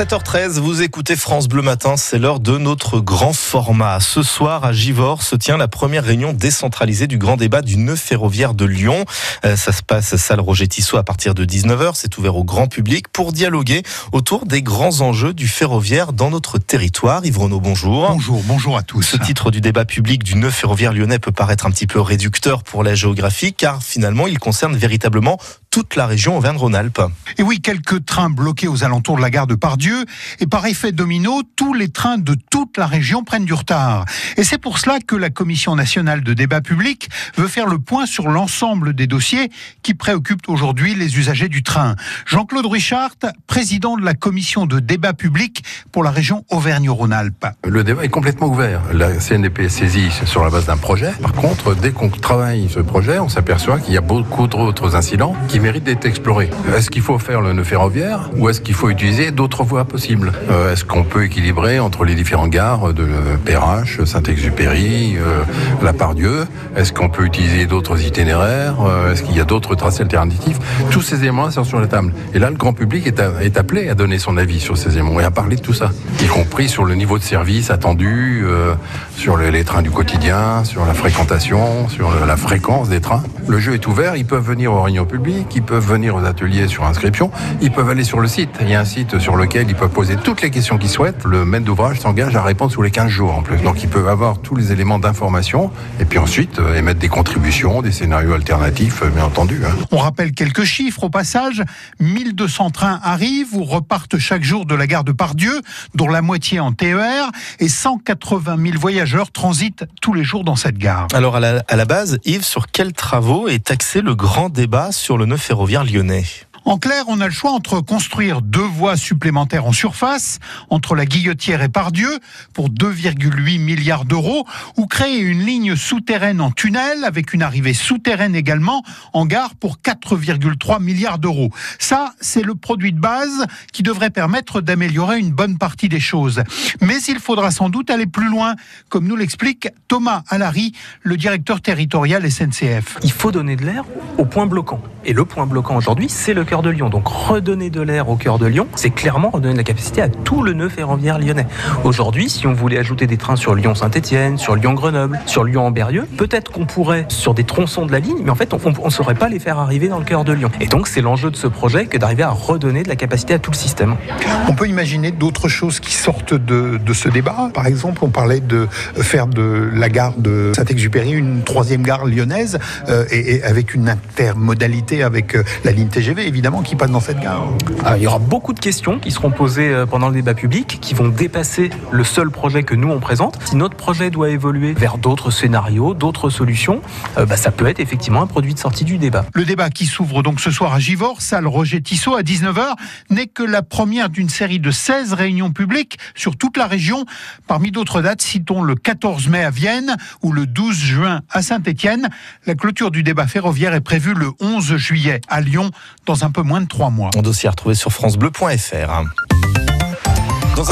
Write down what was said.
7h13, vous écoutez France Bleu Matin, c'est l'heure de notre grand format. Ce soir, à Givors, se tient la première réunion décentralisée du grand débat du nœud ferroviaire de Lyon. Euh, ça se passe à salle Roger Tissot à partir de 19h. C'est ouvert au grand public pour dialoguer autour des grands enjeux du ferroviaire dans notre territoire. Yves Renaud, bonjour. Bonjour, bonjour à tous. Ce titre du débat public du nœud ferroviaire lyonnais peut paraître un petit peu réducteur pour la géographie, car finalement, il concerne véritablement toute la région Auvergne-Rhône-Alpes. Et oui, quelques trains bloqués aux alentours de la gare de Pardieu. Et par effet domino, tous les trains de toute la région prennent du retard. Et c'est pour cela que la Commission nationale de débat public veut faire le point sur l'ensemble des dossiers qui préoccupent aujourd'hui les usagers du train. Jean-Claude Richard, président de la Commission de débat public pour la région Auvergne-Rhône-Alpes. Le débat est complètement ouvert. La CNDP est saisie sur la base d'un projet. Par contre, dès qu'on travaille ce projet, on s'aperçoit qu'il y a beaucoup d'autres incidents qui mérite d'être exploré. Est-ce qu'il faut faire le nœud ferroviaire ou est-ce qu'il faut utiliser d'autres voies euh, Est-ce qu'on peut équilibrer entre les différentes gares de Perrache, Saint-Exupéry, euh, La Pardieu Est-ce qu'on peut utiliser d'autres itinéraires? Euh, Est-ce qu'il y a d'autres tracés alternatifs? Tous ces éléments sont sur la table. Et là, le grand public est, appelé à donner son avis sur ces éléments et à parler de tout ça, y compris sur le niveau de service attendu, sur les, trains du quotidien, sur la fréquentation, sur la fréquence des trains. Le jeu est ouvert, ils peuvent venir aux réunions publiques, qui peuvent venir aux ateliers sur inscription. Ils peuvent aller sur le site. Il y a un site sur lequel ils peuvent poser toutes les questions qu'ils souhaitent. Le maître d'ouvrage s'engage à répondre sous les 15 jours en plus. Donc ils peuvent avoir tous les éléments d'information et puis ensuite euh, émettre des contributions, des scénarios alternatifs, euh, bien entendu. Hein. On rappelle quelques chiffres au passage. 1200 trains arrivent ou repartent chaque jour de la gare de Pardieu, dont la moitié en TER, et 180 000 voyageurs transitent tous les jours dans cette gare. Alors à la, à la base, Yves, sur quels travaux est axé le grand débat sur le ferroviaire lyonnais? En clair, on a le choix entre construire deux voies supplémentaires en surface, entre la Guillotière et Pardieu, pour 2,8 milliards d'euros, ou créer une ligne souterraine en tunnel, avec une arrivée souterraine également, en gare pour 4,3 milliards d'euros. Ça, c'est le produit de base qui devrait permettre d'améliorer une bonne partie des choses. Mais il faudra sans doute aller plus loin, comme nous l'explique Thomas Allary, le directeur territorial SNCF. Il faut donner de l'air au point bloquant. Et le point bloquant aujourd'hui, c'est le cœur de Lyon. Donc redonner de l'air au cœur de Lyon, c'est clairement redonner de la capacité à tout le nœud ferroviaire lyonnais. Aujourd'hui, si on voulait ajouter des trains sur Lyon-Saint-Etienne, sur Lyon-Grenoble, sur Lyon-Amberieux, peut-être qu'on pourrait sur des tronçons de la ligne, mais en fait, on ne saurait pas les faire arriver dans le cœur de Lyon. Et donc, c'est l'enjeu de ce projet que d'arriver à redonner de la capacité à tout le système. On peut imaginer d'autres choses qui sortent de, de ce débat. Par exemple, on parlait de faire de la gare de Saint-Exupéry une troisième gare lyonnaise euh, et, et avec une intermodalité avec euh, la ligne TGV, évidemment, qui passe dans cette gare. Ah, il y aura beaucoup de questions qui seront posées euh, pendant le débat public, qui vont dépasser le seul projet que nous on présente. Si notre projet doit évoluer vers d'autres scénarios, d'autres solutions, euh, bah, ça peut être effectivement un produit de sortie du débat. Le débat qui s'ouvre donc ce soir à Givors, salle Roger Tissot à 19h, n'est que la première d'une série de 16 réunions publiques sur toute la région. Parmi d'autres dates, citons le 14 mai à Vienne ou le 12 juin à Saint-Étienne. La clôture du débat ferroviaire est prévue le 11 juillet à Lyon dans un peu moins de trois mois. Un dossier à retrouver sur francebleu.fr.